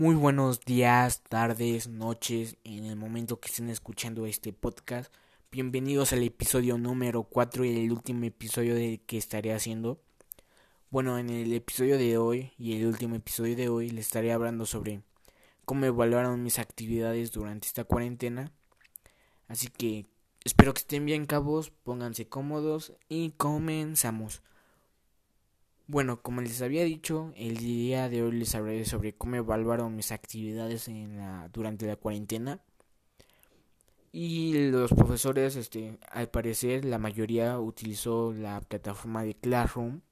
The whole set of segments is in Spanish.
Muy buenos días, tardes, noches, en el momento que estén escuchando este podcast. Bienvenidos al episodio número 4 y el último episodio que estaré haciendo. Bueno, en el episodio de hoy y el último episodio de hoy les estaré hablando sobre cómo evaluaron mis actividades durante esta cuarentena. Así que espero que estén bien cabos, pónganse cómodos y comenzamos. Bueno, como les había dicho, el día de hoy les hablaré sobre cómo evaluaron mis actividades en la, durante la cuarentena. Y los profesores, este, al parecer, la mayoría utilizó la plataforma de Classroom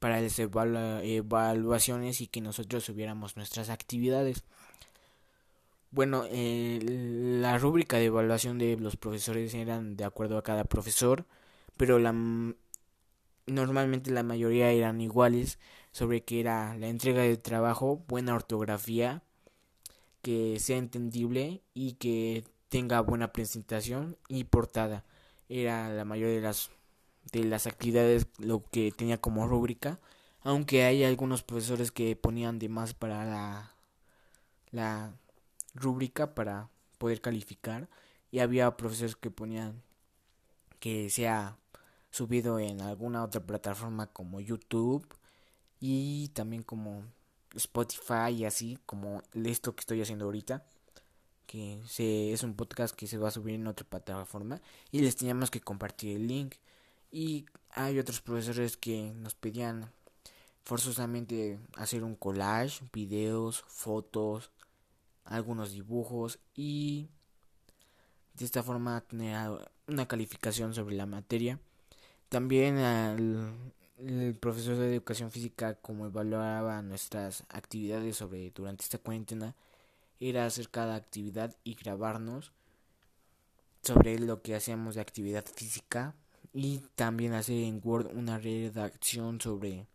para las evaluaciones y que nosotros subiéramos nuestras actividades. Bueno, la rúbrica de evaluación de los profesores eran de acuerdo a cada profesor, pero la normalmente la mayoría eran iguales sobre que era la entrega del trabajo, buena ortografía, que sea entendible y que tenga buena presentación y portada. Era la mayoría de las de las actividades lo que tenía como rúbrica, aunque hay algunos profesores que ponían de más para la la rúbrica para poder calificar y había profesores que ponían que sea subido en alguna otra plataforma como YouTube y también como Spotify y así como esto que estoy haciendo ahorita que se, es un podcast que se va a subir en otra plataforma y les teníamos que compartir el link. Y hay otros profesores que nos pedían forzosamente hacer un collage, videos, fotos, algunos dibujos y de esta forma tener una calificación sobre la materia también el profesor de educación física como evaluaba nuestras actividades sobre durante esta cuarentena era hacer cada actividad y grabarnos sobre lo que hacíamos de actividad física y también hacer en Word una redacción sobre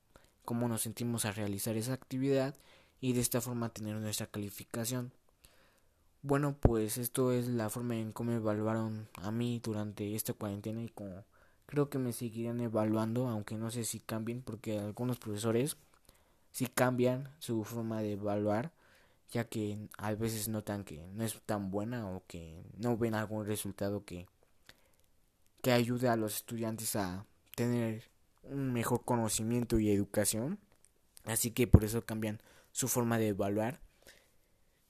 cómo nos sentimos a realizar esa actividad y de esta forma tener nuestra calificación. Bueno, pues esto es la forma en cómo evaluaron a mí durante esta cuarentena y como creo que me seguirán evaluando, aunque no sé si cambien, porque algunos profesores sí cambian su forma de evaluar, ya que a veces notan que no es tan buena o que no ven algún resultado que, que ayude a los estudiantes a tener un mejor conocimiento y educación. Así que por eso cambian su forma de evaluar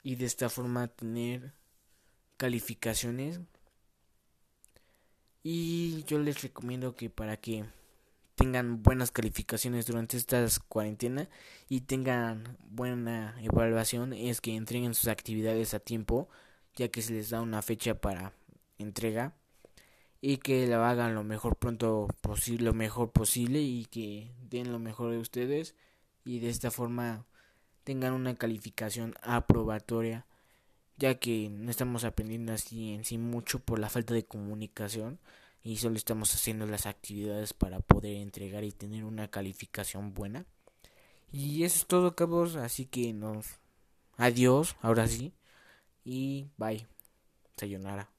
y de esta forma tener calificaciones y yo les recomiendo que para que tengan buenas calificaciones durante esta cuarentena y tengan buena evaluación es que entreguen sus actividades a tiempo ya que se les da una fecha para entrega y que la hagan lo mejor pronto posible lo mejor posible y que den lo mejor de ustedes y de esta forma tengan una calificación aprobatoria ya que no estamos aprendiendo así en sí mucho por la falta de comunicación y solo estamos haciendo las actividades para poder entregar y tener una calificación buena. Y eso es todo, cabos, así que nos adiós, ahora sí, y bye. Sayonara.